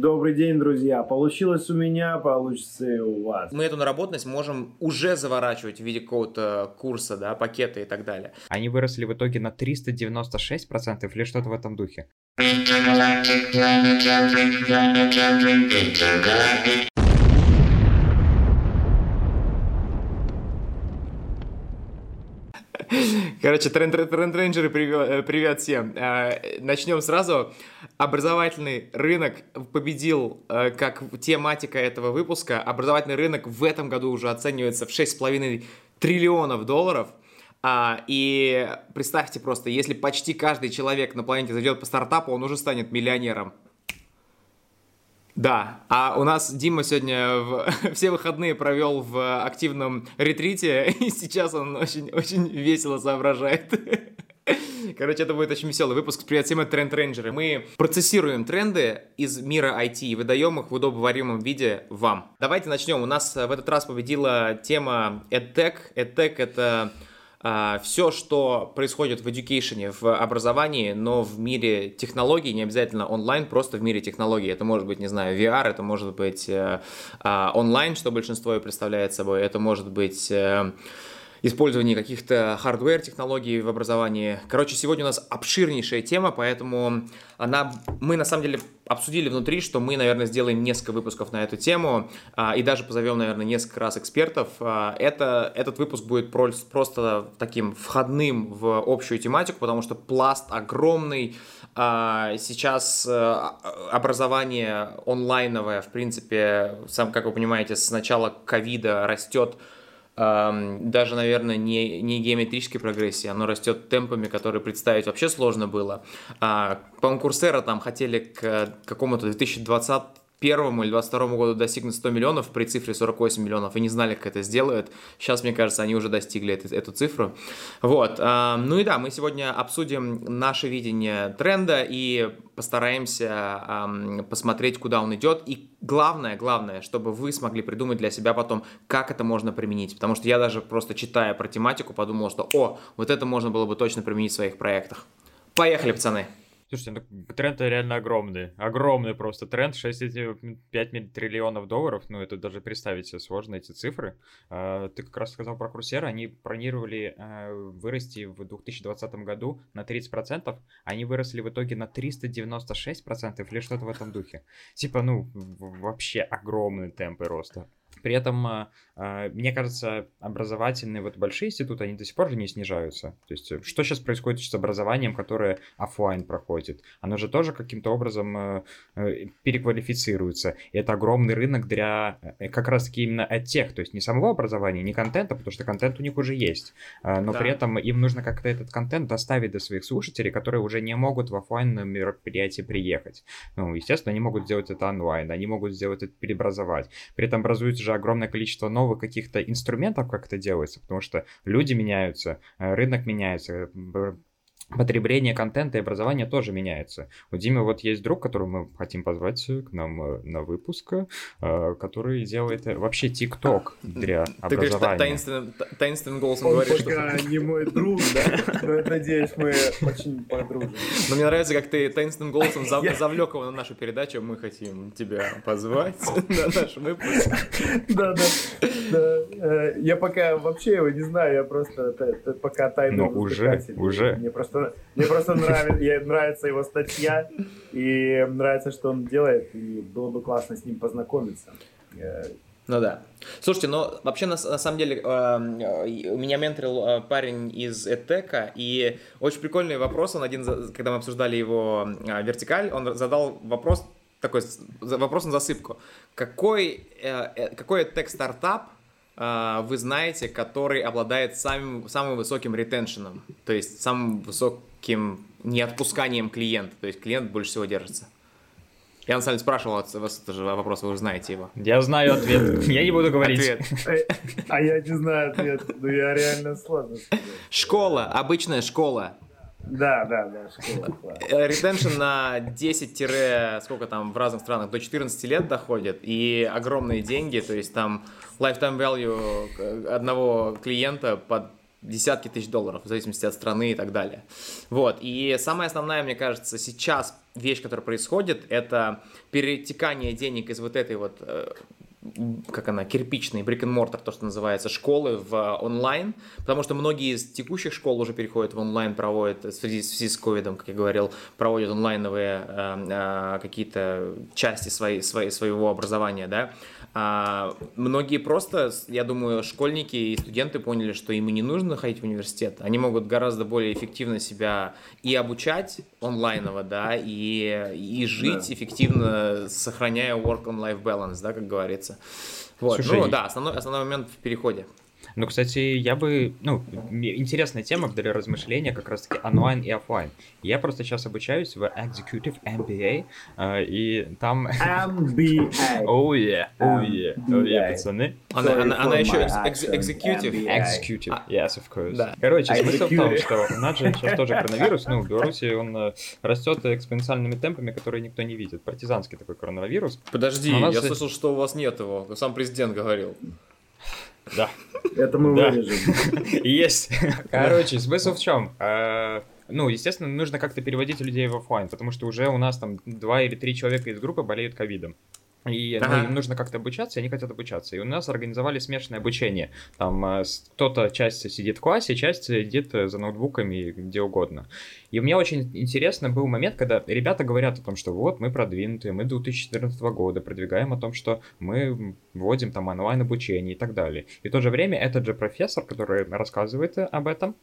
Добрый день, друзья. Получилось у меня, получится и у вас. Мы эту наработанность можем уже заворачивать в виде какого-то курса, да, пакета и так далее. Они выросли в итоге на 396% или что-то в этом духе. Короче, тренд-рейнджеры, привет, э, привет всем. Э, Начнем сразу. Образовательный рынок победил э, как тематика этого выпуска. Образовательный рынок в этом году уже оценивается в 6,5 триллионов долларов. А, и представьте просто, если почти каждый человек на планете зайдет по стартапу, он уже станет миллионером. Да, а у нас Дима сегодня в... все выходные провел в активном ретрите, и сейчас он очень-очень весело соображает. Короче, это будет очень веселый выпуск. Привет всем, это Тренд Рейнджеры. Мы процессируем тренды из мира IT и выдаем их в удобоваримом виде вам. Давайте начнем. У нас в этот раз победила тема EdTech. EdTech — это все, что происходит в education, в образовании, но в мире технологий, не обязательно онлайн, просто в мире технологий. Это может быть, не знаю, VR, это может быть э, а, онлайн, что большинство и представляет собой, это может быть использование каких-то hardware технологий в образовании. Короче, сегодня у нас обширнейшая тема, поэтому она, мы на самом деле обсудили внутри, что мы, наверное, сделаем несколько выпусков на эту тему а, и даже позовем, наверное, несколько раз экспертов. А, это, этот выпуск будет просто таким входным в общую тематику, потому что пласт огромный. А, сейчас образование онлайновое, в принципе, сам, как вы понимаете, с начала ковида растет даже, наверное, не, не геометрической прогрессии, оно растет темпами, которые представить вообще сложно было. А, по-моему, Курсера там хотели к какому-то 2020 первому или 22 году достигнут 100 миллионов при цифре 48 миллионов и не знали, как это сделают. Сейчас, мне кажется, они уже достигли эту, эту цифру. Вот. Ну и да, мы сегодня обсудим наше видение тренда и постараемся посмотреть, куда он идет. И главное, главное, чтобы вы смогли придумать для себя потом, как это можно применить. Потому что я даже просто читая про тематику подумал, что о, вот это можно было бы точно применить в своих проектах. Поехали, пацаны! Слушайте, ну, тренд реально огромный. Огромный просто тренд. 6,5 триллионов долларов. Ну, это даже представить себе сложно, эти цифры. А, ты как раз сказал про Крусера. Они планировали а, вырасти в 2020 году на 30%. Они выросли в итоге на 396% или что-то в этом духе. Типа, ну, вообще огромные темпы роста. При этом, а, а, мне кажется, образовательные вот большие институты, они до сих пор же не снижаются. То есть, э, что сейчас происходит с образованием, которое офлайн проходит? Оно же тоже каким-то образом э, э, переквалифицируется. И это огромный рынок для как раз-таки именно тех, то есть не самого образования, не контента, потому что контент у них уже есть. Но да. при этом им нужно как-то этот контент доставить до своих слушателей, которые уже не могут в офлайн мероприятие приехать. Ну, естественно, они могут сделать это онлайн, они могут сделать это преобразовать. При этом образуется же огромное количество новых каких-то инструментов, как это делается, потому что люди меняются, э, рынок меняется, потребление контента и образования тоже меняется. У Димы вот есть друг, которого мы хотим позвать к нам э, на выпуск, э, который делает э, вообще ТикТок для Ты образования. Ты говоришь таинственным, таинственным голосом Он говоришь, пока что... не мой друг, да? Но надеюсь, мы очень подружим. Но мне нравится, как ты таинственным голосом зав... завлек его на нашу передачу. Мы хотим тебя позвать на наш выпуск. Да, да. Я пока вообще его не знаю, я просто пока тайный Ну, уже, уже. Мне просто просто, мне просто нравится, нравится его статья, и нравится, что он делает, и было бы классно с ним познакомиться. Ну да. Слушайте, ну вообще на, на самом деле э, у меня менторил э, парень из Этека, и очень прикольный вопрос, он один, когда мы обсуждали его э, вертикаль, он задал вопрос, такой вопрос на засыпку. Какой, э, какой Этек стартап вы знаете, который обладает самым, самым высоким ретеншеном, то есть самым высоким неотпусканием клиента, то есть клиент больше всего держится. Я на самом деле спрашивал вас тоже вопрос, вы уже знаете его. Я знаю ответ. Я не буду говорить. Ответ. А я не знаю ответ. Ну я реально сложно Школа, обычная школа. Да, да, да, школа. Ретеншн на 10 сколько там в разных странах, до 14 лет доходит, и огромные деньги, то есть там lifetime value одного клиента под десятки тысяч долларов, в зависимости от страны и так далее. Вот, и самая основная, мне кажется, сейчас вещь, которая происходит, это перетекание денег из вот этой вот э, как она, кирпичный, брик and mortar, то, что называется, школы в онлайн, потому что многие из текущих школ уже переходят в онлайн, проводят, в связи, в связи с ковидом, как я говорил, проводят онлайновые э, э, какие-то части своей, своей, своего образования, да, а многие просто, я думаю, школьники и студенты поняли, что им и не нужно ходить в университет. Они могут гораздо более эффективно себя и обучать онлайново, да, и, и жить да. эффективно, сохраняя work-on-life balance, да, как говорится. Вот. Слушай, ну да, основной, основной момент в переходе. Ну, кстати, я бы... Ну, интересная тема для размышления как раз-таки онлайн и офлайн. Я просто сейчас обучаюсь в Executive MBA, э, и там... MBA. Oh yeah, oh yeah, oh yeah, пацаны. Она, она, она еще executive. Executive, а, yes, of course. Да. Короче, смысл в том, что у нас же сейчас тоже коронавирус, ну, в Беларуси он э, растет экспоненциальными темпами, которые никто не видит. Партизанский такой коронавирус. Подожди, я слышал, что у вас нет его. Сам президент говорил. Да. Это мы вырежем. Есть. Короче, смысл в чем? А, ну, естественно, нужно как-то переводить людей в офлайн, потому что уже у нас там два или три человека из группы болеют ковидом. И ну, ага. ну, им нужно как-то обучаться, и они хотят обучаться. И у нас организовали смешанное обучение. Там э, кто-то часть сидит в классе, часть сидит э, за ноутбуками где угодно. И мне очень интересно был момент, когда ребята говорят о том, что вот мы продвинутые, мы 2014 года продвигаем о том, что мы вводим там онлайн обучение и так далее. И в то же время этот же профессор, который рассказывает об этом,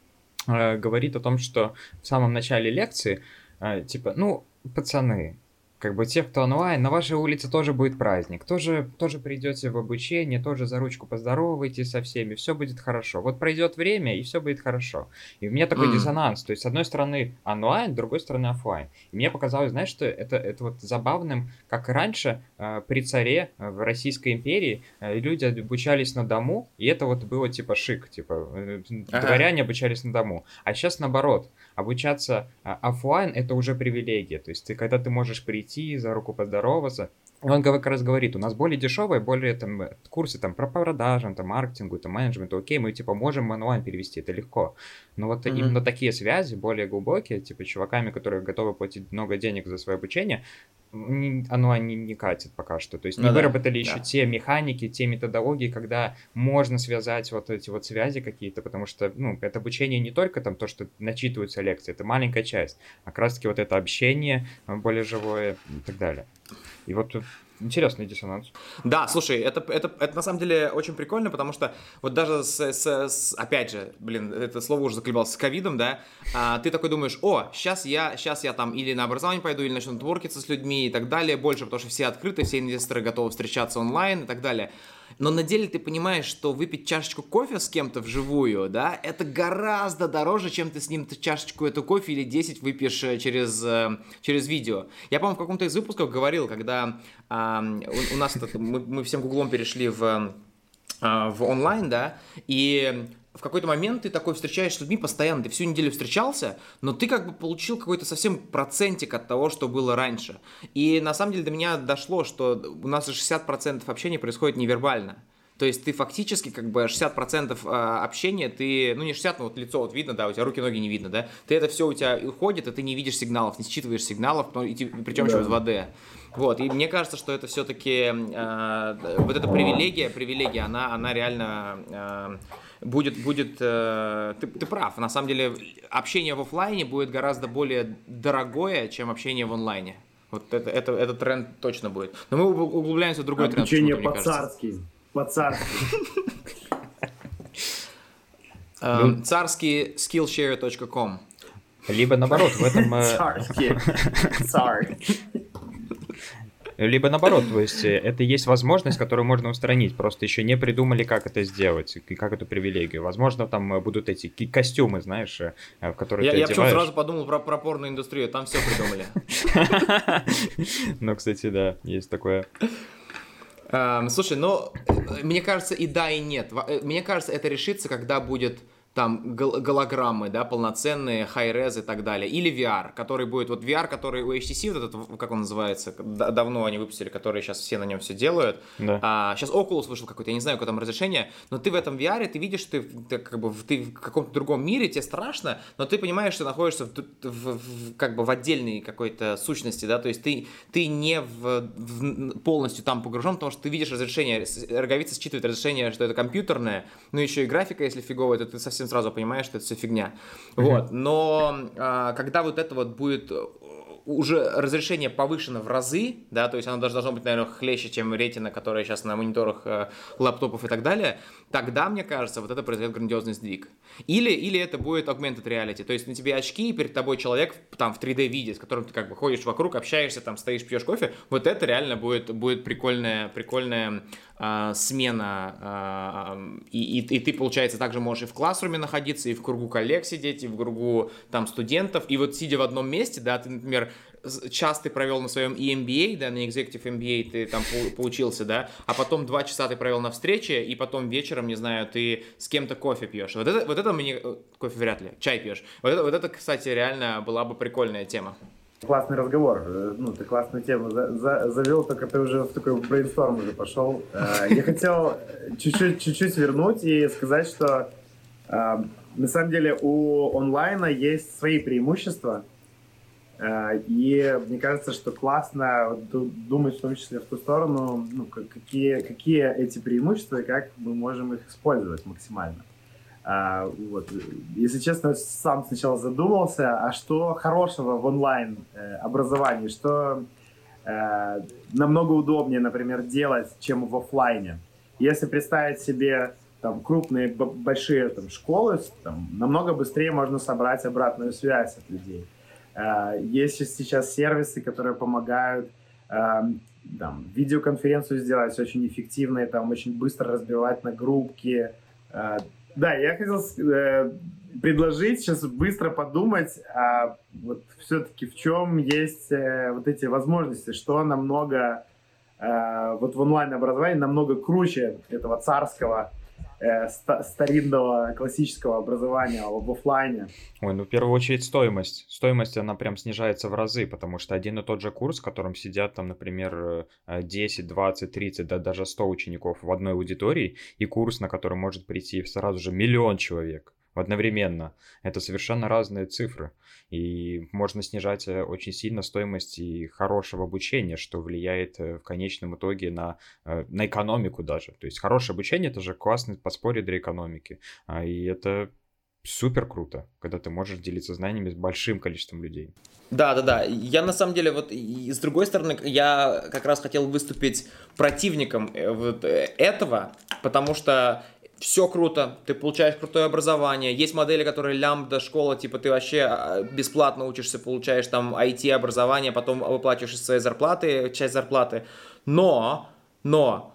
э, говорит о том, что в самом начале лекции, типа, ну, пацаны, как бы те, кто онлайн, на вашей улице тоже будет праздник, тоже, тоже придете в обучение, тоже за ручку поздороваетесь со всеми, все будет хорошо. Вот пройдет время, и все будет хорошо. И у меня такой mm. диссонанс, то есть с одной стороны онлайн, с другой стороны офлайн. И мне показалось, знаешь, что это, это вот забавным, как раньше э, при царе э, в Российской империи э, люди обучались на дому, и это вот было типа шик, типа э, ага. дворяне обучались на дому. А сейчас наоборот, обучаться э, офлайн это уже привилегия, то есть ты, когда ты можешь прийти прийти, за руку поздороваться. Он как раз говорит, у нас более дешевые, более там курсы там про продажам, там маркетингу, там менеджменту, окей, мы типа можем онлайн перевести, это легко. Но вот mm-hmm. именно такие связи, более глубокие, типа чуваками, которые готовы платить много денег за свое обучение, онлайн не, не катит пока что. То есть не ну, выработали да, еще да. те механики, те методологии, когда можно связать вот эти вот связи какие-то, потому что, ну, это обучение не только там то, что начитываются лекции, это маленькая часть, а как раз-таки вот это общение более живое и так далее. И вот Интересный диссонанс. Да, слушай, это, это, это на самом деле очень прикольно, потому что вот даже с, с, с опять же, блин, это слово уже заколебалось, с ковидом, да, а, ты такой думаешь, о, сейчас я, сейчас я там или на образование пойду, или начну творкиться с людьми и так далее, больше, потому что все открыты, все инвесторы готовы встречаться онлайн и так далее но на деле ты понимаешь, что выпить чашечку кофе с кем-то вживую, да, это гораздо дороже, чем ты с ним чашечку эту кофе или 10 выпьешь э, через, э, через видео. Я, по-моему, в каком-то из выпусков говорил, когда а, у, у нас мы, мы всем гуглом перешли в а, в онлайн, да, и в какой-то момент ты такой встречаешься с людьми постоянно, ты всю неделю встречался, но ты как бы получил какой-то совсем процентик от того, что было раньше. И на самом деле до меня дошло, что у нас 60% общения происходит невербально. То есть ты фактически как бы 60% а, общения, ты, ну не 60, но вот лицо вот видно, да, у тебя руки, ноги не видно, да, ты это все у тебя уходит, и ты не видишь сигналов, не считываешь сигналов, причем еще в 2D. Вот, и мне кажется, что это все-таки э, вот эта привилегия, привилегия, она, она реально э, будет, будет э, ты, ты прав, на самом деле общение в офлайне будет гораздо более дорогое, чем общение в онлайне. Вот это, это, этот тренд точно будет. Но мы углубляемся в другой Обучение тренд. Обучение по-царски. По-царски. Эм, царский skillshare.com Либо наоборот, в этом... Царский. Sorry. Либо наоборот, то есть э, это есть возможность, которую можно устранить, просто еще не придумали, как это сделать, как эту привилегию. Возможно, там э, будут эти костюмы, знаешь, э, в которые я, ты Я почему сразу подумал про, про порную индустрию, там все придумали. Ну, кстати, да, есть такое. Слушай, ну, мне кажется, и да, и нет. Мне кажется, это решится, когда будет там гол- голограммы, да, полноценные, high-res и так далее. Или VR, который будет, вот VR, который у HTC, вот этот, как он называется, давно они выпустили, который сейчас все на нем все делают. Да. А, сейчас Oculus вышел какой-то, я не знаю, какое там разрешение, но ты в этом VR, ты видишь, ты, ты как бы ты в каком-то другом мире, тебе страшно, но ты понимаешь, что находишься в, в, в, как бы в отдельной какой-то сущности, да, то есть ты, ты не в, в, полностью там погружен, потому что ты видишь разрешение, роговица считывает разрешение, что это компьютерное, но еще и графика, если фиговая, то ты совсем сразу понимаешь, что это все фигня. Mm-hmm. Вот, но а, когда вот это вот будет уже разрешение повышено в разы, да, то есть оно даже должно быть, наверное, хлеще, чем ретина, которая сейчас на мониторах э, лаптопов и так далее, тогда, мне кажется, вот это произойдет грандиозный сдвиг. Или, или это будет augmented reality, то есть на тебе очки, и перед тобой человек там в 3D виде, с которым ты как бы ходишь вокруг, общаешься, там стоишь, пьешь кофе, вот это реально будет, будет прикольная, прикольная э, смена, э, и, и, и ты, получается, также можешь и в классруме находиться, и в кругу коллег сидеть, и в кругу там студентов, и вот сидя в одном месте, да, ты, например, час ты провел на своем EMBA, да, на Executive MBA ты там поучился, да, а потом два часа ты провел на встрече, и потом вечером, не знаю, ты с кем-то кофе пьешь. Вот это, вот это мне... Э, кофе вряд ли, чай пьешь. Вот это, вот это, кстати, реально была бы прикольная тема. Классный разговор. Э, ну, ты классную тему за, за, завел, только ты уже в такой брейнсторм уже пошел. Э, я хотел чуть-чуть, чуть-чуть вернуть и сказать, что на самом деле у онлайна есть свои преимущества, и мне кажется, что классно думать в том числе в ту сторону, ну, какие, какие эти преимущества и как мы можем их использовать максимально. А, вот. Если честно, сам сначала задумался, а что хорошего в онлайн э, образовании, что э, намного удобнее, например, делать, чем в офлайне. Если представить себе там крупные большие там, школы, там, намного быстрее можно собрать обратную связь от людей. Э, есть сейчас сервисы, которые помогают эм, там, видеоконференцию сделать очень эффективно, там очень быстро разбивать на группки. Э, да, я хотел э, предложить сейчас быстро подумать, а вот все-таки в чем есть вот эти возможности, что намного вот в онлайн-образовании намного круче этого царского э, старинного классического образования в офлайне? Ой, ну в первую очередь стоимость. Стоимость, она прям снижается в разы, потому что один и тот же курс, в котором сидят там, например, 10, 20, 30, да даже 100 учеников в одной аудитории, и курс, на который может прийти сразу же миллион человек одновременно. Это совершенно разные цифры. И можно снижать э, очень сильно стоимость и хорошего обучения, что влияет э, в конечном итоге на, э, на экономику даже. То есть хорошее обучение это же классный подспорье для экономики. А, и это супер круто, когда ты можешь делиться знаниями с большим количеством людей. Да, да, да. Я на самом деле вот и с другой стороны я как раз хотел выступить противником вот этого, потому что все круто, ты получаешь крутое образование, есть модели, которые лямбда, школа, типа ты вообще а, бесплатно учишься, получаешь там IT-образование, потом выплачиваешь из своей зарплаты, часть зарплаты, но, но,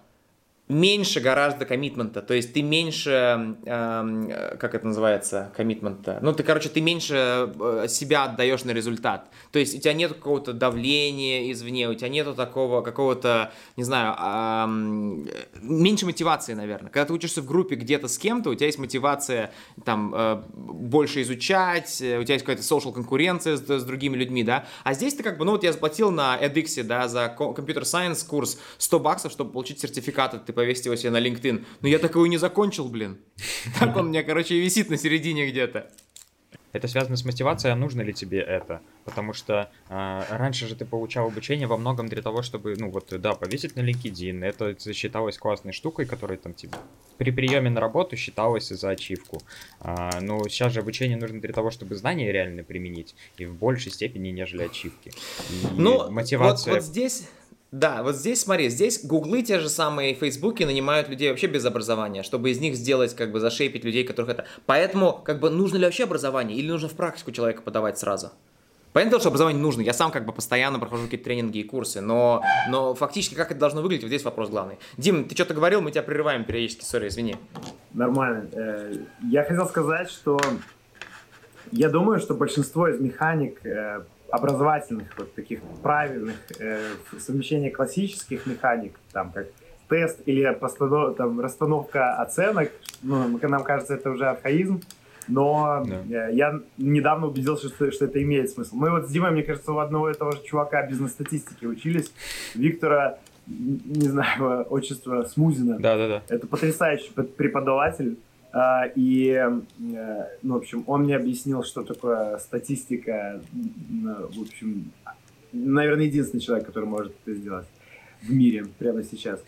меньше гораздо коммитмента, то есть ты меньше, э, как это называется, коммитмента, ну ты, короче, ты меньше э, себя отдаешь на результат, то есть у тебя нет какого-то давления извне, у тебя нету такого какого-то, не знаю, э, меньше мотивации, наверное. Когда ты учишься в группе где-то с кем-то, у тебя есть мотивация там э, больше изучать, э, у тебя есть какая-то social конкуренция с, с другими людьми, да, а здесь ты как бы, ну вот я заплатил на edX, да, за компьютер science курс 100 баксов, чтобы получить сертификат, ты повесить его себе на LinkedIn. Но я так его не закончил, блин. Так он у меня, короче, висит на середине где-то. Это связано с мотивацией, а нужно ли тебе это? Потому что э, раньше же ты получал обучение во многом для того, чтобы, ну вот, да, повесить на LinkedIn. Это считалось классной штукой, которая там тебе при приеме на работу считалось за ачивку. А, но сейчас же обучение нужно для того, чтобы знания реально применить, и в большей степени, нежели ачивки. И ну, мотивация... вот, вот здесь да, вот здесь, смотри, здесь гуглы те же самые, фейсбуки нанимают людей вообще без образования, чтобы из них сделать, как бы, зашейпить людей, которых это... Поэтому, как бы, нужно ли вообще образование или нужно в практику человека подавать сразу? Понятно, что образование нужно. Я сам как бы постоянно прохожу какие-то тренинги и курсы, но, но фактически как это должно выглядеть, вот здесь вопрос главный. Дим, ты что-то говорил, мы тебя прерываем периодически, сори, извини. Нормально. Э, я хотел сказать, что я думаю, что большинство из механик э, образовательных, вот таких правильных э, совмещения классических механик, там как тест или там, расстановка оценок, ну, нам кажется, это уже архаизм, Но да. я недавно убедился, что, что это имеет смысл. Мы вот с Димой, мне кажется, у одного этого же чувака бизнес-статистики учились. Виктора, не знаю, отчество Смузина. Да, да, да. Это потрясающий преподаватель. А, и, э, ну, в общем, он мне объяснил, что такое статистика. В общем, наверное, единственный человек, который может это сделать в мире прямо сейчас.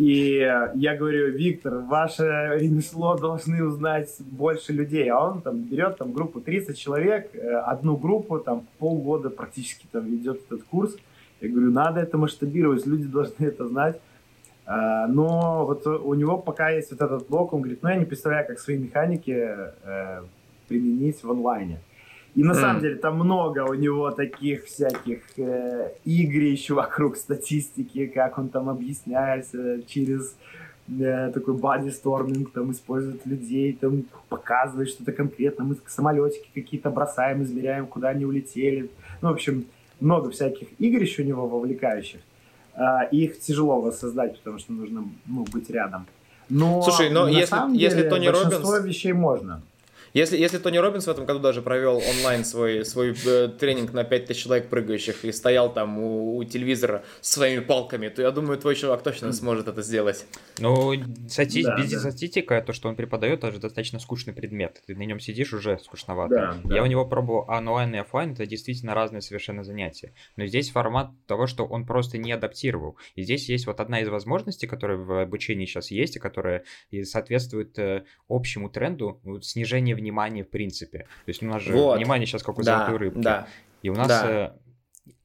И я говорю, Виктор, ваше ремесло должны узнать больше людей. А он там берет там группу 30 человек, э, одну группу, там полгода практически там ведет этот курс. Я говорю, надо это масштабировать, люди должны это знать. А, но вот у него пока есть вот этот блок, он говорит, ну я не представляю, как свои механики э, применить в онлайне. И на mm. самом деле там много у него таких всяких э, игрищ вокруг статистики, как он там объясняется через э, такой бодисторминг, там использует людей, там показывает что-то конкретно, мы самолетики какие-то бросаем, измеряем, куда они улетели. Ну, в общем, много всяких игрищ у него вовлекающих. И их тяжело воссоздать, потому что нужно ну, быть рядом. Но Слушай, но если, самом если деле, Тони большинство Робинс... вещей можно. Если, если Тони Робинс в этом году даже провел онлайн свой, свой э, тренинг на 5000 человек прыгающих и стоял там у, у телевизора с своими палками, то я думаю, твой чувак точно сможет это сделать. Ну, стати... да, без да. статистика, то, что он преподает, это достаточно скучный предмет. Ты на нем сидишь уже скучновато. Да, да. Я у него пробовал онлайн и офлайн, это действительно разные совершенно занятия. Но здесь формат того, что он просто не адаптировал. И здесь есть вот одна из возможностей, которая в обучении сейчас есть, и которая соответствует э, общему тренду снижения внимание в принципе. То есть у нас же вот. внимание сейчас как у да, золотой рыбки. Да. И у нас да. э,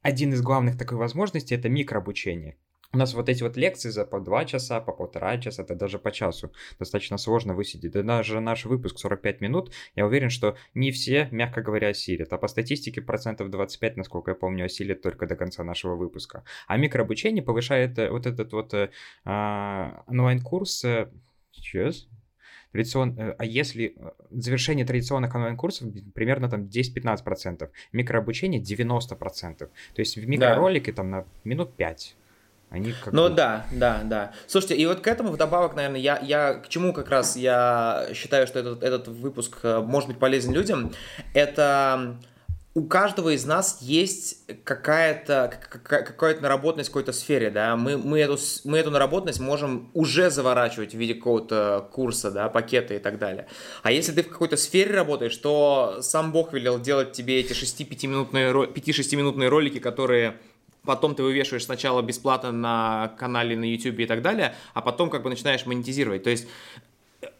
один из главных такой возможностей это микрообучение. У нас вот эти вот лекции за по два часа, по полтора часа, это даже по часу достаточно сложно высидеть. Да даже наш выпуск 45 минут, я уверен, что не все, мягко говоря, осилят. А по статистике процентов 25, насколько я помню, осилят только до конца нашего выпуска. А микрообучение повышает э, вот этот вот э, а, онлайн-курс... Э, сейчас, традицион... Э, а если э, завершение традиционных онлайн-курсов примерно там 10-15%, микрообучение 90%. То есть в микроролике да. там на минут 5. Они как ну бы... да, да, да. Слушайте, и вот к этому вдобавок, наверное, я, я к чему как раз я считаю, что этот, этот выпуск э, может быть полезен людям, это у каждого из нас есть какая-то какая-то наработанность в какой-то сфере, да, мы, мы, эту, мы эту наработанность можем уже заворачивать в виде какого-то курса, да, пакета и так далее. А если ты в какой-то сфере работаешь, то сам Бог велел делать тебе эти 6-5-минутные, 5-6-минутные ролики, которые потом ты вывешиваешь сначала бесплатно на канале на YouTube и так далее, а потом как бы начинаешь монетизировать. То есть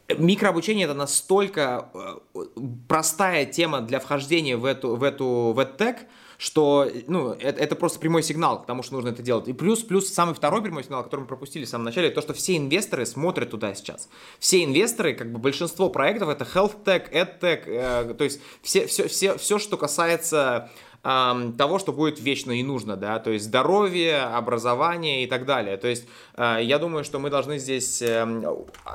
Микрообучение это настолько э, простая тема для вхождения в эту, в эту, в этот что, ну, это, это просто прямой сигнал к тому, что нужно это делать. И плюс, плюс самый второй прямой сигнал, который мы пропустили в самом начале, то, что все инвесторы смотрят туда сейчас. Все инвесторы, как бы большинство проектов, это health tech, ed tech, э, то есть все, все, все, все, что касается того, что будет вечно и нужно, да, то есть здоровье, образование и так далее. То есть э, я думаю, что мы должны здесь эм,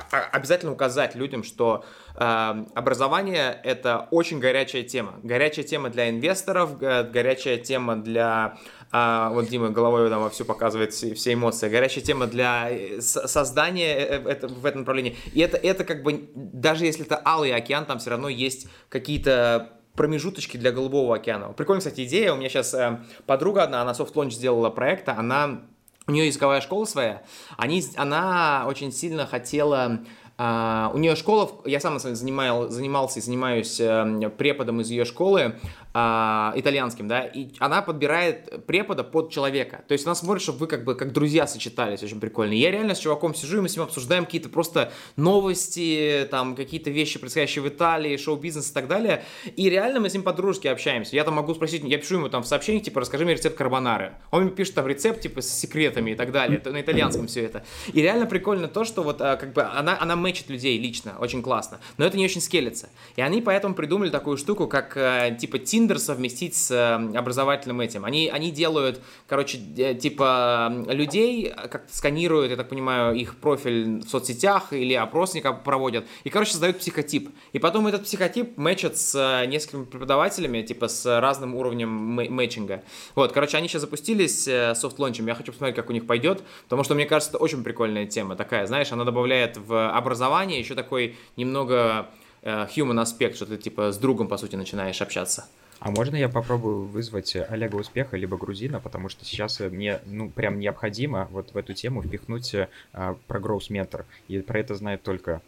обязательно указать людям, что эм, образование это очень горячая тема. Горячая тема для инвесторов, горячая тема для а, вот Дима головой там все показывает, все, все эмоции. Горячая тема для э, создания э, это, в этом направлении. И это, это как бы, даже если это алый океан, там все равно есть какие-то промежуточки для Голубого океана. Прикольная, кстати, идея. У меня сейчас э, подруга одна, она soft launch сделала проекта, она у нее языковая школа своя, они, она очень сильно хотела Э, у нее школа, я сам занимал, занимался и занимаюсь э, преподом из ее школы, а, итальянским, да, и она подбирает препода под человека. То есть она смотрит, чтобы вы как бы как друзья сочетались, очень прикольно. Я реально с чуваком сижу, и мы с ним обсуждаем какие-то просто новости, там, какие-то вещи, происходящие в Италии, шоу-бизнес и так далее. И реально мы с ним по-дружески общаемся. Я там могу спросить, я пишу ему там в сообщениях, типа, расскажи мне рецепт карбонары. Он мне пишет там рецепт, типа, с секретами и так далее. Это на итальянском все это. И реально прикольно то, что вот а, как бы она, она мэчит людей лично, очень классно. Но это не очень скелется. И они поэтому придумали такую штуку, как э, типа Тин Tinder совместить с э, образовательным этим. Они, они делают, короче, типа людей, как сканируют, я так понимаю, их профиль в соцсетях или опросника проводят, и, короче, создают психотип. И потом этот психотип мэчат с э, несколькими преподавателями, типа с разным уровнем мэтчинга. Вот, короче, они сейчас запустились э, софт-лончем, я хочу посмотреть, как у них пойдет, потому что, мне кажется, это очень прикольная тема такая, знаешь, она добавляет в образование еще такой немного э, human аспект, что ты типа с другом, по сути, начинаешь общаться. А можно я попробую вызвать Олега Успеха либо Грузина, потому что сейчас мне, ну, прям необходимо вот в эту тему впихнуть а, про Growth Mentor, и про это знает только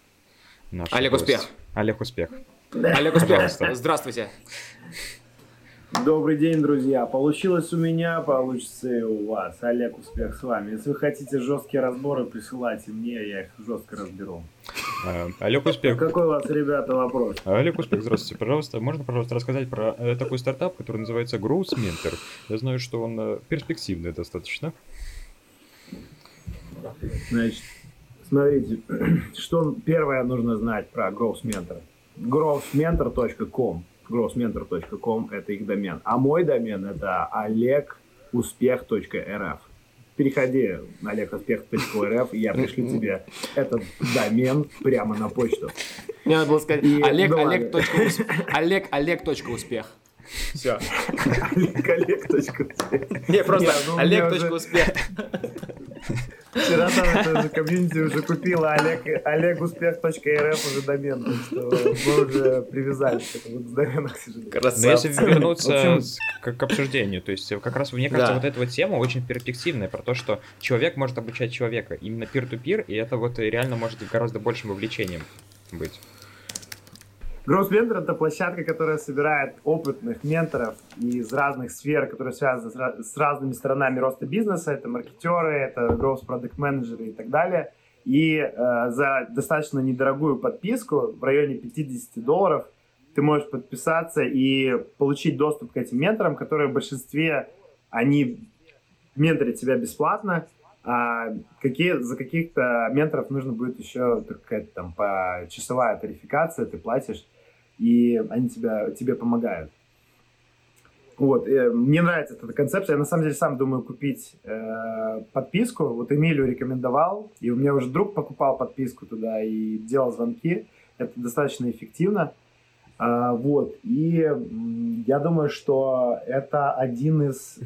наш Олег гость. Успех. Олег Успех. Олег Успех, здравствуйте. Добрый день, друзья. Получилось у меня, получится и у вас. Олег, успех с вами. Если вы хотите жесткие разборы, присылайте мне, я их жестко разберу. А, Олег, успех. Какой у вас, ребята, вопрос? Олег, успех, здравствуйте. Пожалуйста, можно, пожалуйста, рассказать про э, такой стартап, который называется Growth Mentor? Я знаю, что он э, перспективный достаточно. Значит, смотрите, что первое нужно знать про Growth Mentor. growthmentor.com grossmentor.com это их домен. А мой домен это олегуспех.рф. Переходи на олегуспех.рф, и я пришлю тебе этот домен прямо на почту. Мне надо было сказать Олег, ну, Олег, Олег, Олег, успех. Все. Олег, Олег. Не, просто ну, Олег, успех. Вчера там это комьюнити уже купила Олег, олегуспех.рф уже домен, так что мы уже привязались к этому домену, к сожалению. Но если вернуться к, к обсуждению, то есть как раз, мне кажется, да. вот эта вот тема очень перспективная, про то, что человек может обучать человека, именно peer-to-peer, и это вот реально может гораздо большим вовлечением быть. Growth Mentor — это площадка, которая собирает опытных менторов из разных сфер, которые связаны с разными сторонами роста бизнеса. Это маркетеры, это growth product менеджеры и так далее. И э, за достаточно недорогую подписку в районе 50 долларов ты можешь подписаться и получить доступ к этим менторам, которые в большинстве, они менторят тебя бесплатно, а какие, за каких-то менторов нужно будет еще какая-то там по часовая тарификация, ты платишь и они тебя, тебе помогают. Вот, э, мне нравится эта концепция. Я на самом деле сам думаю купить э, подписку. Вот Эмилию рекомендовал, и у меня уже друг покупал подписку туда и делал звонки. Это достаточно эффективно. А, вот, и я думаю, что это один из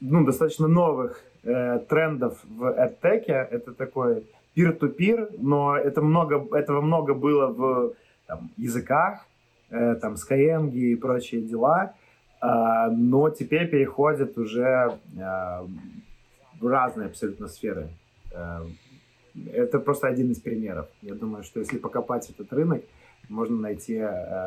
ну, достаточно новых э, трендов в EdTech. Это такой peer-to-peer, но это много, этого много было в там, языках, Э, там Skyeng и прочие дела, а, но теперь переходят уже э, в разные абсолютно сферы. Э, это просто один из примеров. Я думаю, что если покопать этот рынок, можно найти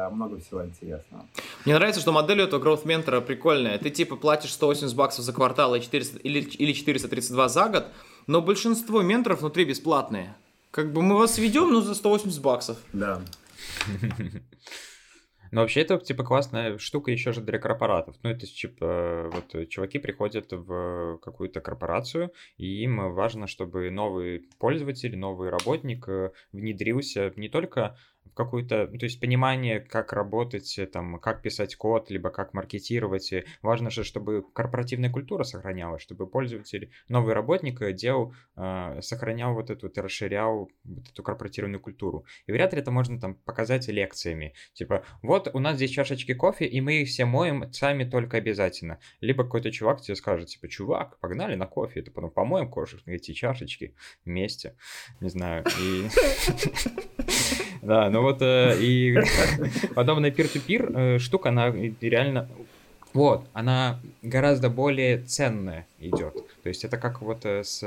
много всего интересного. Мне нравится, что модель этого growth ментора прикольная. Ты типа платишь 180 баксов за квартал и 400, или, или 432 за год, но большинство менторов внутри бесплатные. Как бы мы вас ведем, но за 180 баксов. Да. Но вообще это, типа, классная штука еще же для корпоратов. Ну, это, типа, вот чуваки приходят в какую-то корпорацию, и им важно, чтобы новый пользователь, новый работник э, внедрился не только в какую-то, то есть понимание, как работать, э, там, как писать код, либо как маркетировать. И важно же, чтобы корпоративная культура сохранялась, чтобы пользователь, новый работник э, делал, э, сохранял вот эту, вот, расширял вот эту корпоративную культуру. И вряд ли это можно там показать лекциями. Типа, вот у нас здесь чашечки кофе, и мы их все моем сами только обязательно. Либо какой-то чувак тебе скажет, типа, чувак, погнали на кофе, это потом помоем кошек, эти чашечки вместе. Не знаю. И... Да, ну вот э, и подобная peer-to-peer э, штука, она реально вот, она гораздо более ценная идет. То есть это как вот э, с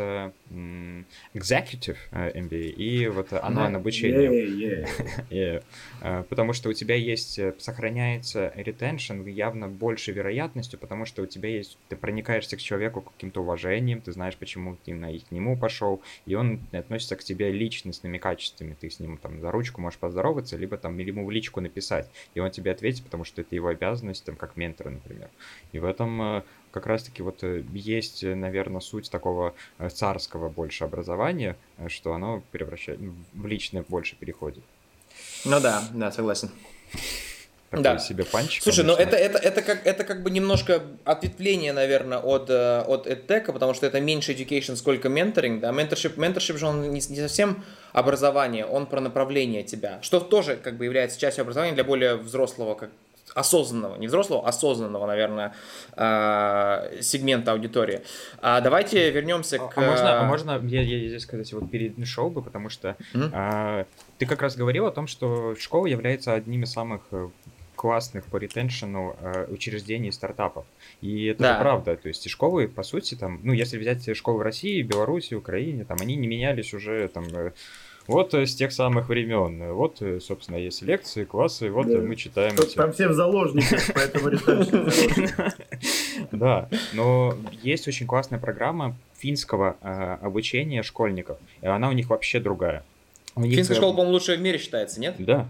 executive э, MBA и вот онлайн обучение. Yeah, yeah. yeah. Э, потому что у тебя есть, сохраняется retention явно больше вероятностью, потому что у тебя есть, ты проникаешься к человеку каким-то уважением, ты знаешь, почему ты на, к нему пошел, и он относится к тебе личностными качествами. Ты с ним там за ручку можешь поздороваться, либо там ему в личку написать, и он тебе ответит, потому что это его обязанность, там, как ментора, например. И в этом как раз-таки вот э, есть, э, наверное, суть такого э, царского больше образования, что оно превращает в личное больше переходит. Ну да, да, согласен. Такой да. себе панчик. Слушай, ну это, это, это, как, это как бы немножко ответвление, наверное, от, от EdTech, потому что это меньше education, сколько менторинг. Да? Менторшип, менторшип же он не, не совсем образование, он про направление тебя, что тоже как бы является частью образования для более взрослого как осознанного, не взрослого, осознанного, наверное, э, сегмента аудитории. А давайте вернемся а, к... А можно, а можно я, я здесь сказать вот перед шоу бы, потому что mm-hmm. а, ты как раз говорил о том, что школа является одним из самых э, классных по ретеншену э, учреждений стартапов. И это да. правда. То есть школы, по сути, там, ну, если взять школы в России, Беларуси, Украине, там, они не менялись уже там э, вот с тех самых времен. Вот, собственно, есть лекции, классы, вот да. мы читаем. Тут, там все в заложниках, поэтому Да, но есть очень классная программа финского э, обучения школьников, и она у них вообще другая. Финская школа, по-моему, лучшая в мире считается, нет? Да,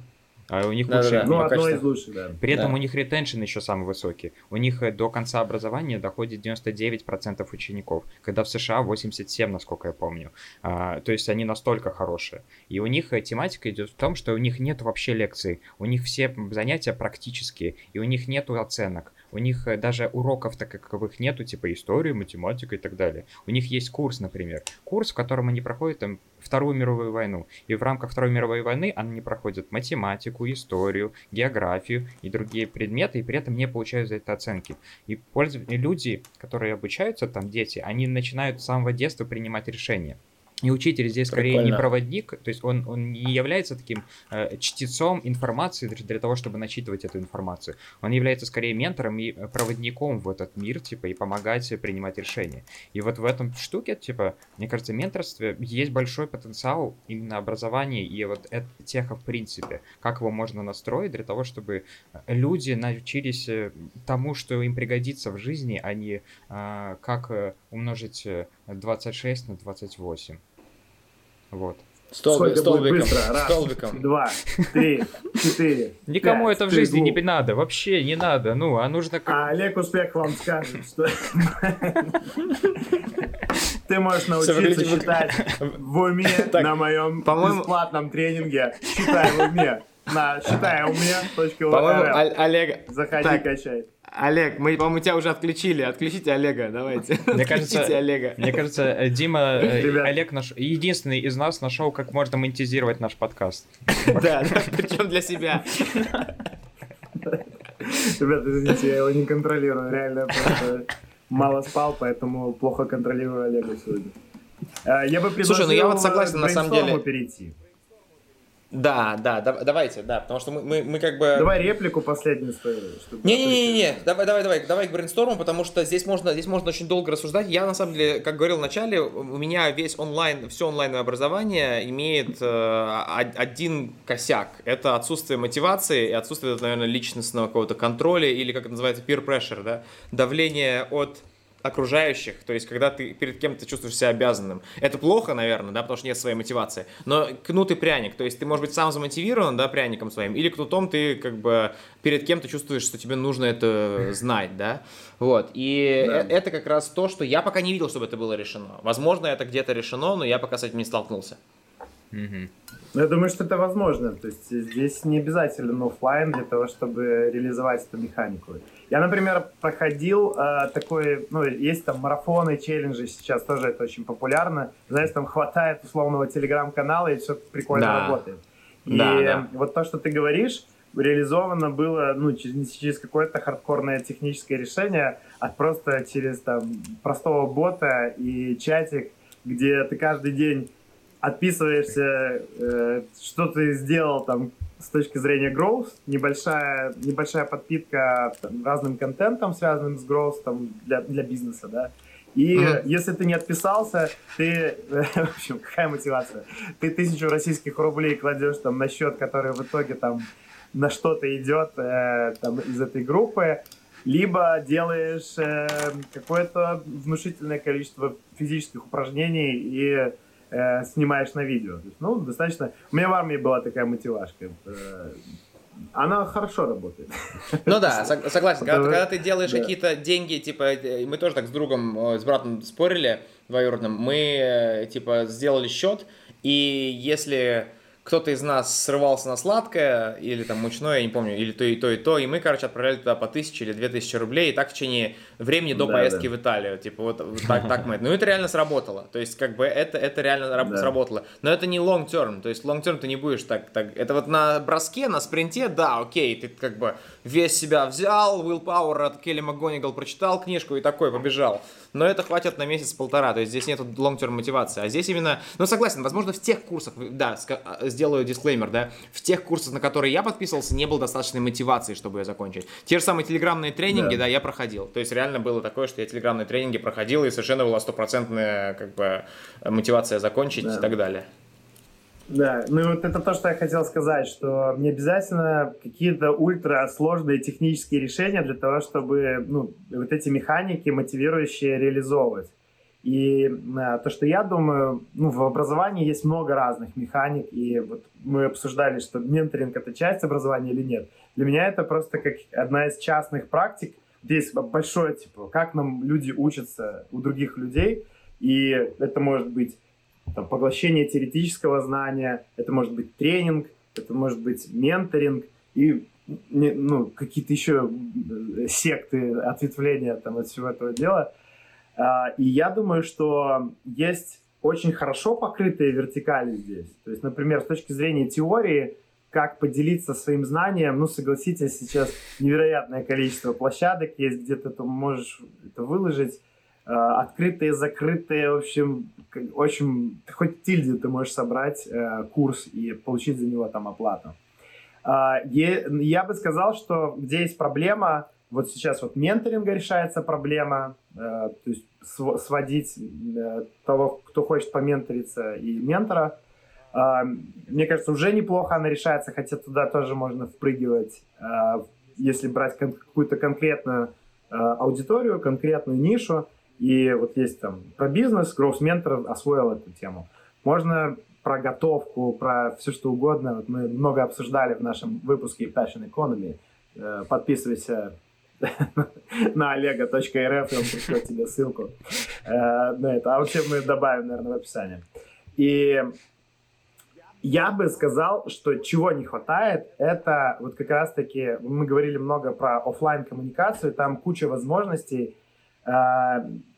а у них да, лучше... Да, ну, одно из лучших, да. При этом да. у них ретеншн еще самый высокий. У них э, до конца образования доходит 99% учеников, когда в США 87, насколько я помню. А, то есть они настолько хорошие. И у них э, тематика идет в том, что у них нет вообще лекций. У них все занятия практические, и у них нет оценок. У них э, даже уроков таковых нету, типа истории, математика и так далее. У них есть курс, например. Курс, в котором они проходят там Вторую мировую войну. И в рамках Второй мировой войны они проходят математику, историю, географию и другие предметы, и при этом не получают за это оценки. И пользователи, люди, которые обучаются там, дети, они начинают с самого детства принимать решения. И учитель здесь скорее Прикольно. не проводник, то есть он, он не является таким э, чтецом информации для того, чтобы начитывать эту информацию. Он является скорее ментором и э, проводником в этот мир, типа, и помогать принимать решения. И вот в этом штуке, типа, мне кажется, менторстве есть большой потенциал именно образования и вот это теха в принципе. Как его можно настроить для того, чтобы люди научились э, тому, что им пригодится в жизни, а не э, как э, умножить 26 на 28. Вот. Столбик, столбиком, быстро? Раз, столбиком. два, три, четыре. Никому пять, это в жизни двух. не надо, вообще не надо. Ну, а нужно как... А Олег Успех вам скажет, что ты можешь научиться считать в уме на моем бесплатном тренинге. Считай в уме. На считай уме. По-моему, Олег... Заходи, качай. Олег, мы, по-моему, тебя уже отключили. Отключите Олега, давайте. Мне кажется, Олега. Мне кажется, э, Дима, э. Олег наш единственный из нас нашел, как можно монетизировать наш подкаст. Да, причем для себя. Ребят, извините, я его не контролирую. Реально просто мало спал, поэтому плохо контролирую Олега сегодня. Э, я бы предложил Слушай, ну я вот согласен на самом деле. перейти. Да, да, да, давайте, да, потому что мы, мы, мы как бы... Давай реплику последнюю свою. Не-не-не, давай, давай, давай, давай к брейнсторму, потому что здесь можно, здесь можно очень долго рассуждать. Я, на самом деле, как говорил в начале, у меня весь онлайн, все онлайновое образование имеет э, один косяк. Это отсутствие мотивации и отсутствие, наверное, личностного какого-то контроля или, как это называется, peer pressure, да, давление от окружающих, то есть когда ты перед кем-то чувствуешь себя обязанным. Это плохо, наверное, да, потому что нет своей мотивации. Но кнут и пряник, то есть ты, может быть, сам замотивирован, да, пряником своим, или кнутом ты как бы перед кем-то чувствуешь, что тебе нужно это знать, да. Вот, и да. Это как раз то, что я пока не видел, чтобы это было решено. Возможно, это где-то решено, но я пока с этим не столкнулся. Угу. Я думаю, что это возможно. То есть здесь не обязательно офлайн для того, чтобы реализовать эту механику. Я, например, проходил э, такой, ну, есть там марафоны, челленджи, сейчас тоже это очень популярно. Знаешь, там хватает условного телеграм-канала, и все прикольно да. работает. И да, да. вот то, что ты говоришь, реализовано было, ну, через, не через какое-то хардкорное техническое решение, а просто через там простого бота и чатик, где ты каждый день отписываешься, э, что ты сделал там с точки зрения growth, небольшая, небольшая подпитка там, разным контентом, связанным с growth там, для, для бизнеса, да. И mm-hmm. если ты не отписался, ты, в общем, какая мотивация? Ты тысячу российских рублей кладешь там на счет, который в итоге там на что-то идет э, там из этой группы, либо делаешь э, какое-то внушительное количество физических упражнений и э, снимаешь на видео. есть, ну, достаточно... У меня в армии была такая мотивашка. Э, она хорошо работает. Ну да, согласен. Когда, когда ты делаешь да. какие-то деньги, типа, э, мы тоже так с другом, э, с братом спорили двоюродным, мы, типа, сделали счет, и если кто-то из нас срывался на сладкое, или там мучное, я не помню, или то и то, и то, и мы, короче, отправляли туда по тысяче или две тысячи рублей, и так в течение времени до да, поездки да. в Италию, типа вот, вот так, так мы, ну это реально сработало, то есть как бы это, это реально да. сработало, но это не long term, то есть long term ты не будешь так, так, это вот на броске, на спринте, да, окей, ты как бы весь себя взял, willpower от Келли МакГонигал прочитал книжку и такой побежал, но это хватит на месяц-полтора, то есть здесь нет long term мотивации, а здесь именно, ну согласен, возможно в тех курсах, да, сделаю дисклеймер, да, в тех курсах, на которые я подписывался, не было достаточной мотивации, чтобы ее закончить. Те же самые телеграммные тренинги, да, да я проходил. То есть реально было такое, что я телеграммные тренинги проходил, и совершенно была стопроцентная как бы мотивация закончить да. и так далее. Да, ну вот это то, что я хотел сказать, что не обязательно какие-то ультрасложные технические решения для того, чтобы ну, вот эти механики мотивирующие реализовывать. И э, то, что я думаю, ну, в образовании есть много разных механик, и вот мы обсуждали, что менторинг это часть образования или нет. Для меня это просто как одна из частных практик. Здесь большое, типа, как нам люди учатся у других людей, и это может быть там, поглощение теоретического знания, это может быть тренинг, это может быть менторинг, и ну, какие-то еще э, секты, ответвления там, от всего этого дела – а, и я думаю, что есть очень хорошо покрытые вертикали здесь. То есть, например, с точки зрения теории, как поделиться своим знанием, ну, согласитесь, сейчас невероятное количество площадок есть, где ты это можешь это выложить, а, открытые, закрытые, в общем, очень, хоть тильде ты можешь собрать э, курс и получить за него там оплату. А, я бы сказал, что где есть проблема, вот сейчас вот менторинга решается проблема, э, то есть сводить э, того, кто хочет поменториться, и ментора. Мне кажется, уже неплохо она решается, хотя туда тоже можно впрыгивать, э, если брать какую-то конкретную э, аудиторию, конкретную нишу. И вот есть там про бизнес, Growth Mentor освоил эту тему. Можно про готовку, про все что угодно. Вот мы много обсуждали в нашем выпуске Passion Economy. Э, подписывайся на олега.рф, и он пришлет тебе ссылку э, на это. А вообще мы добавим, наверное, в описание. И я бы сказал, что чего не хватает, это вот как раз-таки, мы говорили много про офлайн коммуникацию там куча возможностей, э,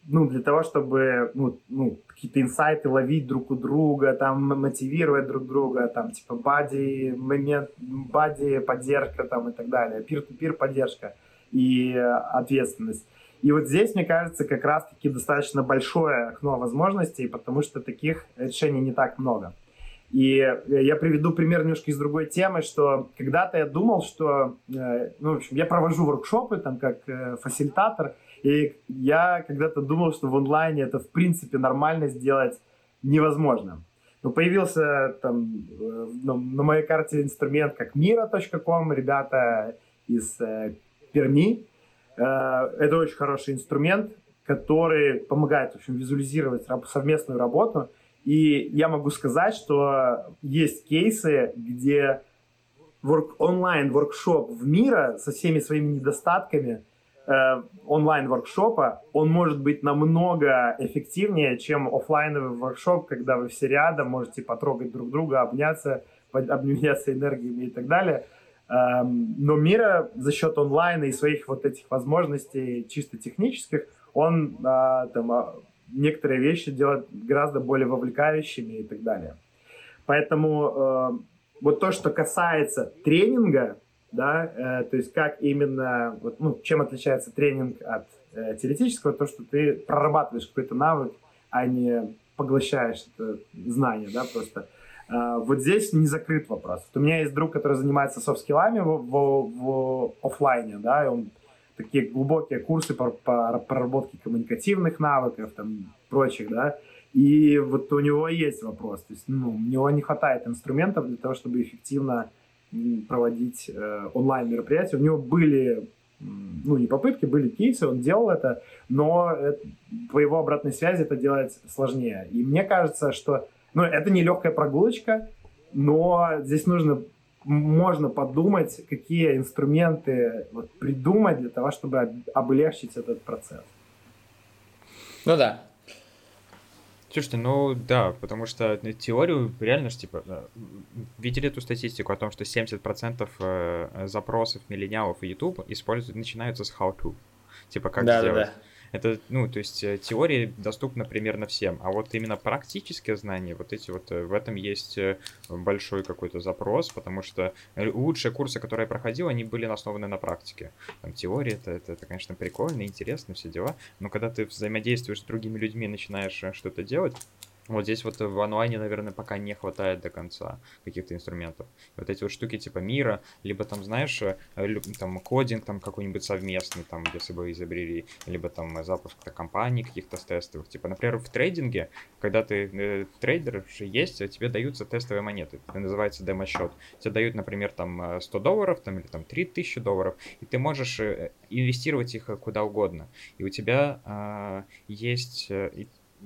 ну, для того, чтобы, ну, ну, какие-то инсайты ловить друг у друга, там, мотивировать друг друга, там, типа, бади, момент, бади, поддержка, там, и так далее, пир-то-пир поддержка и ответственность. И вот здесь, мне кажется, как раз-таки достаточно большое окно возможностей, потому что таких решений не так много. И я приведу пример немножко из другой темы, что когда-то я думал, что, э, ну, в общем, я провожу воркшопы там как э, фасилитатор, и я когда-то думал, что в онлайне это в принципе нормально сделать невозможно. Но появился там э, на моей карте инструмент как mira.com, ребята из Перми. Э, это очень хороший инструмент, который помогает в общем, визуализировать совместную работу. И я могу сказать, что есть кейсы, где work, онлайн-воркшоп в мира со всеми своими недостатками э, онлайн-воркшопа, он может быть намного эффективнее, чем офлайновый воркшоп, когда вы все рядом можете потрогать друг друга, обняться, обменяться энергиями и так далее. Эм, но Мира за счет онлайна и своих вот этих возможностей чисто технических, он а, там а, некоторые вещи делает гораздо более вовлекающими и так далее. Поэтому э, вот то, что касается тренинга, да, э, то есть как именно, вот, ну, чем отличается тренинг от э, теоретического, то, что ты прорабатываешь какой-то навык, а не поглощаешь это знание, да, просто. А, вот здесь не закрыт вопрос. Вот у меня есть друг, который занимается софт-скиллами в, в, в офлайне, да, и он такие глубокие курсы по, по проработке коммуникативных навыков, там, прочих, да, и вот у него есть вопрос, то есть, ну, у него не хватает инструментов для того, чтобы эффективно проводить э, онлайн мероприятия. У него были, ну, не попытки, были кейсы, он делал это, но это, по его обратной связи это делать сложнее. И мне кажется, что ну, это не легкая прогулочка, но здесь нужно можно подумать, какие инструменты вот, придумать для того, чтобы облегчить этот процесс. Ну да. Слушайте, ну да, потому что теорию реально же, типа, видели эту статистику о том, что 70% э, запросов миллениалов и YouTube используют, начинаются с how to. Типа, как да, сделать. Да, да. Это, ну, то есть э, теория доступна примерно всем, а вот именно практические знания, вот эти вот, в этом есть большой какой-то запрос, потому что лучшие курсы, которые я проходил, они были основаны на практике. Там теория, это, это, это, конечно, прикольно, интересно, все дела, но когда ты взаимодействуешь с другими людьми, начинаешь что-то делать, вот здесь вот в онлайне, наверное, пока не хватает до конца каких-то инструментов. Вот эти вот штуки типа мира, либо там, знаешь, э, там кодинг там какой-нибудь совместный, там, если бы изобрели, либо там запуск компаний каких-то тестовых. Типа, например, в трейдинге, когда ты э, трейдер есть, а тебе даются тестовые монеты. Это называется демо-счет. Тебе дают, например, там 100 э, долларов, там, или там 3000 долларов, и ты можешь э, инвестировать их куда угодно. И у тебя э, есть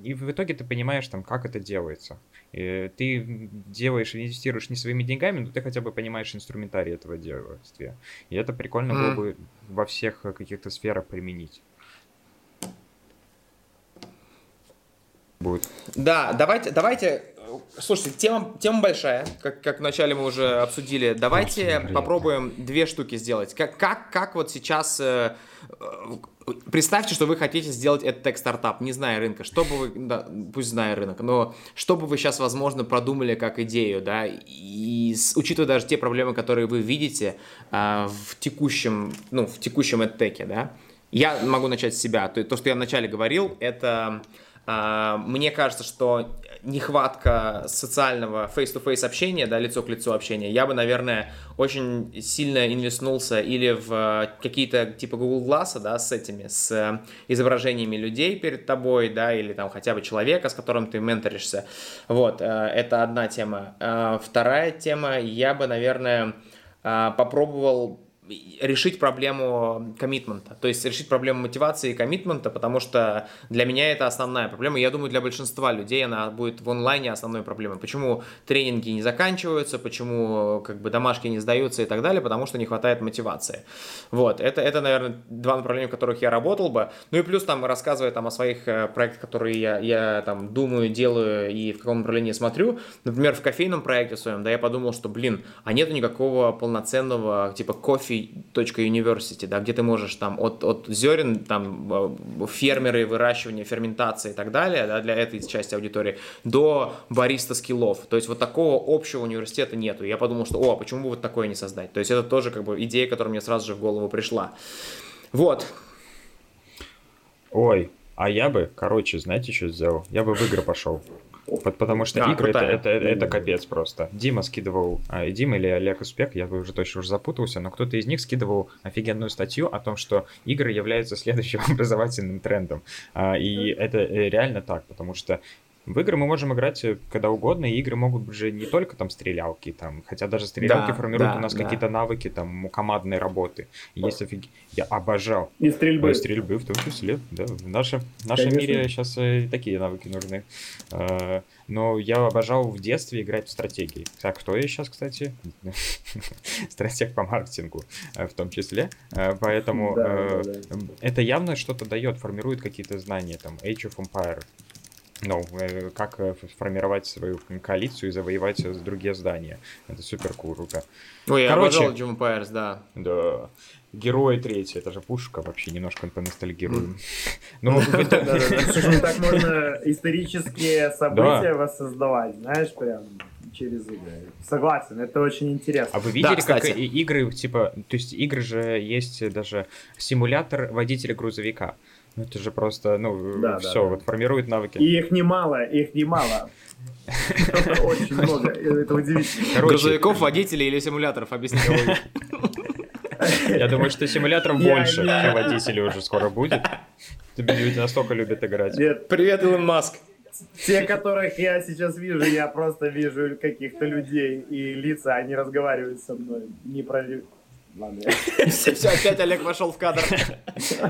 и в итоге ты понимаешь, там, как это делается. И ты делаешь, инвестируешь не своими деньгами, но ты хотя бы понимаешь инструментарий этого действия. И это прикольно mm. было бы во всех каких-то сферах применить. Будет. Да, давайте, давайте Слушайте, тема, тема большая, как, как вначале мы уже обсудили. Давайте попробуем две штуки сделать. Как, как, как вот сейчас... Э, э, представьте, что вы хотите сделать этот тег-стартап, не зная рынка. Что бы вы... Да, пусть зная рынок, но что бы вы сейчас, возможно, продумали как идею, да, и с, учитывая даже те проблемы, которые вы видите э, в текущем, ну, в текущем эдтеке, да. Я могу начать с себя. То, то что я вначале говорил, это... Uh, мне кажется, что нехватка социального face-to-face общения, да, лицо к лицу общения, я бы, наверное, очень сильно инвестнулся или в э, какие-то типа Google Glass, да, с этими, с изображениями людей перед тобой, да, или там хотя бы человека, с которым ты менторишься. Вот, э, это одна тема. Вторая тема, я бы, наверное, попробовал решить проблему коммитмента, то есть решить проблему мотивации и коммитмента, потому что для меня это основная проблема. Я думаю, для большинства людей она будет в онлайне основной проблемой. Почему тренинги не заканчиваются, почему как бы домашки не сдаются и так далее, потому что не хватает мотивации. Вот, это, это наверное, два направления, в которых я работал бы. Ну и плюс там рассказывая там о своих э, проектах, которые я, я там думаю, делаю и в каком направлении смотрю. Например, в кофейном проекте своем, да, я подумал, что, блин, а нету никакого полноценного типа кофе .university, да, где ты можешь там от, от зерен, там, э, фермеры, выращивания, ферментации и так далее, да, для этой части аудитории, до бариста скиллов. То есть вот такого общего университета нету. Я подумал, что, о, а почему бы вот такое не создать? То есть это тоже как бы идея, которая мне сразу же в голову пришла. Вот. Ой, а я бы, короче, знаете, что сделал? Я бы в игры пошел. Потому что а, игры это, это, это, это капец просто. Дима скидывал, а, Дима или Олег Успех, я уже точно уже запутался, но кто-то из них скидывал офигенную статью о том, что игры являются следующим образовательным трендом. А, и это э, реально так, потому что в игры мы можем играть э, когда угодно, и игры могут быть же не только там стрелялки, там, хотя даже стрелялки да, формируют да, у нас да. какие-то навыки там командной работы. Есть офиг... Я обожал. И стрельбы. И стрельбы в том числе, да. В, наше, в нашем Конечно. мире сейчас э, такие навыки нужны. Но я обожал в детстве играть в стратегии. Так, кто я сейчас, кстати? Стратег по маркетингу э, в том числе. Поэтому это явно что-то дает, формирует какие-то знания, там, Age of Empire, ну, э, как э, формировать свою коалицию и завоевать другие здания. Это супер круто. Ой, я Короче, обожал Doom Empires, да. Да. Герои третий, это же пушка вообще, немножко поностальгируем. Ну, Слушай, так можно исторические события воссоздавать, знаешь, прям через игры. Согласен, это очень интересно. А вы видели, как игры, типа, то есть игры же есть даже симулятор водителя грузовика. Ну, это же просто, ну, да, все, да, вот формирует навыки. И их немало, их немало. Очень много, это удивительно. Грузовиков, водителей или симуляторов, объясни Я думаю, что симуляторов больше, чем водителей уже скоро будет. Тебе люди настолько любят играть. Нет. Привет, Илон Маск. Те, которых я сейчас вижу, я просто вижу каких-то людей и лица, они разговаривают со мной. Не про ладно. Все, опять Олег вошел в кадр.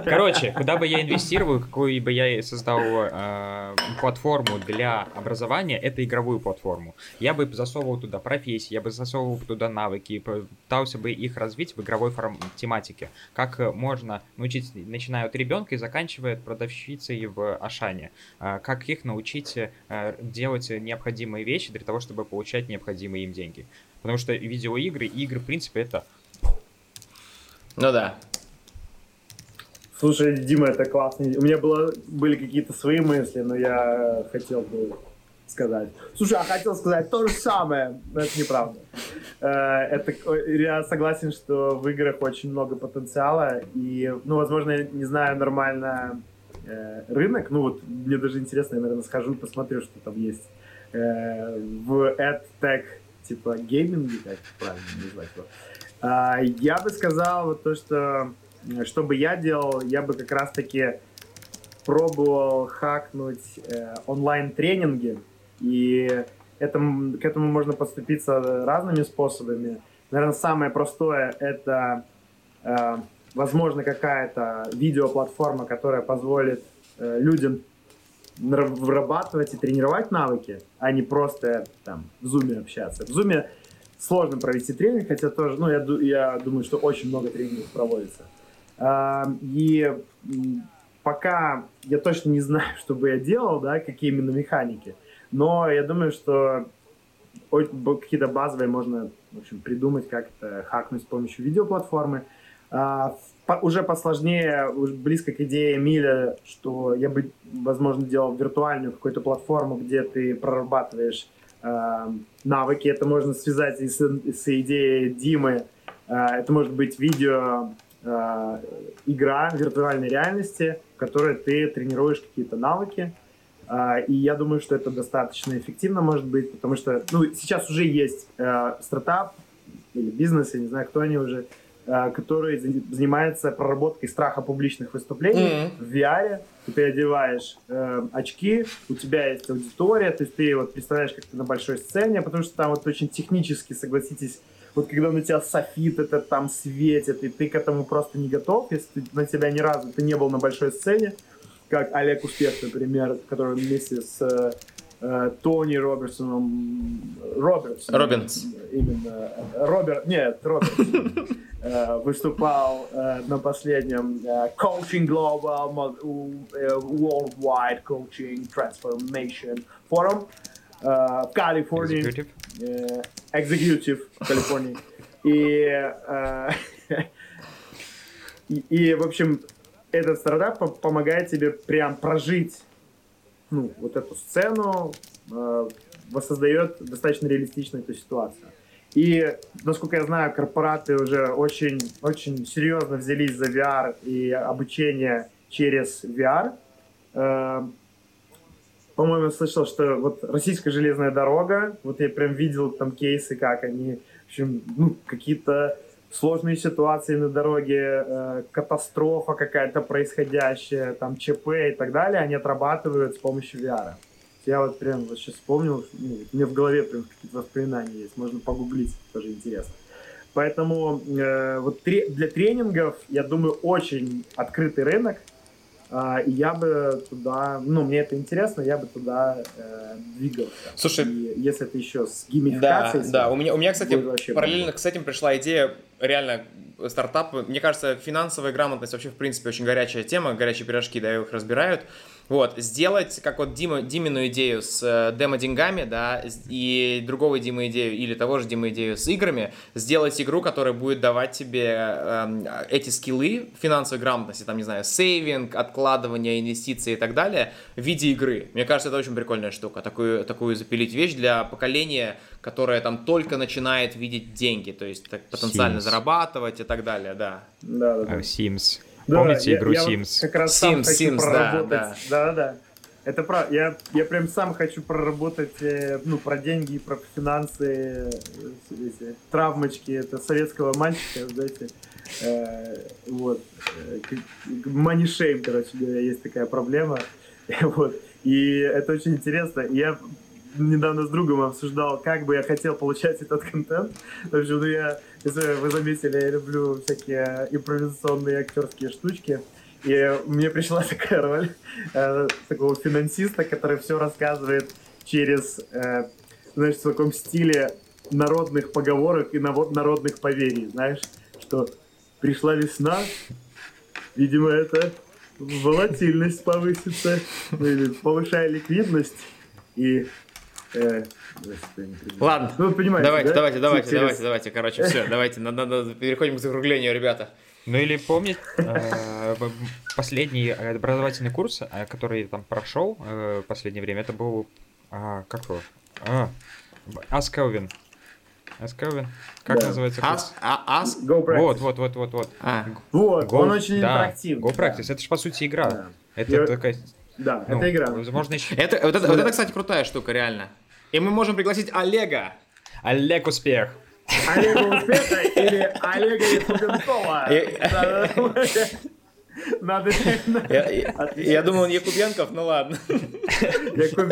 Короче, куда бы я инвестировал, какую бы я создал э, платформу для образования, это игровую платформу. Я бы засовывал туда профессии, я бы засовывал туда навыки, пытался бы их развить в игровой форм- тематике. Как можно научить, начиная от ребенка и заканчивая продавщицей в Ашане. Э, как их научить э, делать необходимые вещи для того, чтобы получать необходимые им деньги. Потому что видеоигры, игры, в принципе, это ну да. Слушай, Дима, это классно. У меня было, были какие-то свои мысли, но я хотел бы сказать. Слушай, а хотел сказать то же самое, но это неправда. Э, это, я согласен, что в играх очень много потенциала, и, ну, возможно, я не знаю нормально э, рынок, ну вот мне даже интересно, я, наверное, схожу и посмотрю, что там есть э, в AdTech, типа гейминге, как правильно назвать его. А, я бы сказал вот то, что что бы я делал, я бы как раз-таки пробовал хакнуть э, онлайн-тренинги, и это, к этому можно подступиться разными способами. Наверное, самое простое — это, э, возможно, какая-то видеоплатформа, которая позволит э, людям вырабатывать и тренировать навыки, а не просто там в зуме общаться. В зуме сложно провести тренинг, хотя тоже, ну, я, я думаю, что очень много тренингов проводится. А, и пока я точно не знаю, что бы я делал, да, какие именно механики, но я думаю, что какие-то базовые можно, в общем, придумать, как это хакнуть с помощью видеоплатформы. А, уже посложнее, близко к идее Миля, что я бы, возможно, делал виртуальную какую-то платформу, где ты прорабатываешь навыки. Это можно связать и с, с идеей Димы. Э, это может быть видео э, игра виртуальной реальности, в которой ты тренируешь какие-то навыки. Э, и я думаю, что это достаточно эффективно может быть, потому что ну, сейчас уже есть стартап или бизнес, я не знаю, кто они уже, который занимается проработкой страха публичных выступлений mm-hmm. в VR. Ты одеваешь э, очки, у тебя есть аудитория, то есть ты вот представляешь, как ты на большой сцене, потому что там вот очень технически, согласитесь, вот когда на тебя софит это там светит, и ты к этому просто не готов, если ты, на тебя ни разу ты не был на большой сцене, как Олег Успех, например, который вместе с э, Тони Робертсоном Робертс. Робинс. Именно. Роберт, нет, Робертс. Э, выступал э, на последнем э, Coaching Global Worldwide Coaching Transformation Forum в Калифорнии. Executive. Executive в Калифорнии. И, и, и, в общем, этот стартап помогает тебе прям прожить ну, вот эту сцену, воссоздает достаточно реалистично эту ситуацию. И, насколько я знаю, корпораты уже очень, очень серьезно взялись за VR и обучение через VR. Э, по-моему, слышал, что вот российская железная дорога, вот я прям видел там кейсы, как они, в общем, ну, какие-то сложные ситуации на дороге, э, катастрофа какая-то происходящая, там ЧП и так далее, они отрабатывают с помощью VR. Я вот прям вот сейчас вспомнил, ну, меня в голове прям какие-то воспоминания есть, можно погуглить, тоже интересно. Поэтому э, вот тре- для тренингов, я думаю, очень открытый рынок, и я бы туда, ну, мне это интересно, я бы туда э, двигался. Слушай, и если это еще с геймификацией... Да, да, у меня, у меня, кстати, параллельно с этим пришла идея реально стартап. Мне кажется, финансовая грамотность вообще, в принципе, очень горячая тема, горячие пирожки, да, их разбирают. Вот, сделать, как вот Дима, Димину идею с э, демо-деньгами, да, и другого Дима идею, или того же Дима идею с играми, сделать игру, которая будет давать тебе э, эти скиллы финансовой грамотности, там, не знаю, сейвинг, откладывание, инвестиции и так далее, в виде игры. Мне кажется, это очень прикольная штука, такую, такую запилить вещь для поколения, которое там только начинает видеть деньги, то есть так, потенциально Sims. зарабатывать и так далее, да. Да, да, да. Sims. Да, Помните игру я, Sims? Как раз Sims, сам хочу Sims, проработать. Да, да. да, да. Это правда. Я, я прям сам хочу проработать э, ну, про деньги, про финансы, э, эти, травмочки это советского мальчика, знаете. Э, вот. Money shame, короче говоря, есть такая проблема. вот. И это очень интересно. Я недавно с другом обсуждал, как бы я хотел получать этот контент. В общем, ну я, если вы заметили, я люблю всякие импровизационные актерские штучки. И мне пришла такая роль э, такого финансиста, который все рассказывает через, э, знаешь, в таком стиле народных поговорок и народных поверий, знаешь, что пришла весна, видимо, это волатильность повысится, ну, или повышая ликвидность, и Ладно, ну, понимаете, давайте, да? давайте, давайте, Через... давайте, давайте, короче, все, давайте, надо, надо, переходим к закруглению, ребята. Ну или помнить э, последний образовательный курс, э, который там прошел в последнее время, это был, а, как его, а, Аскелвин. Аскелвин, как называется курс? Ас? Go Practice. Вот, вот, вот, вот, вот. А. Вот, он очень интерактивный. Go Practice, это же по сути игра. Это такая да, ну, это игра. Возможно, еще... Это, вот, это, вот это, кстати, крутая штука, реально. И мы можем пригласить Олега. Олег Успех. Олег Успеха или Олега Якубенкова. Надо... Я, я, я думал, он Якубенков, ну ладно. Якуб...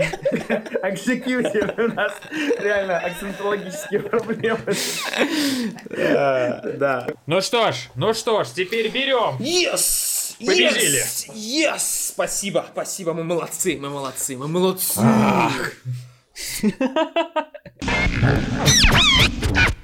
У нас реально акцентологические проблемы. Да. Ну что ж, ну что ж, теперь берем. Yes! Победили. Yes! yes! Спасибо, спасибо, мы молодцы, мы молодцы, мы молодцы.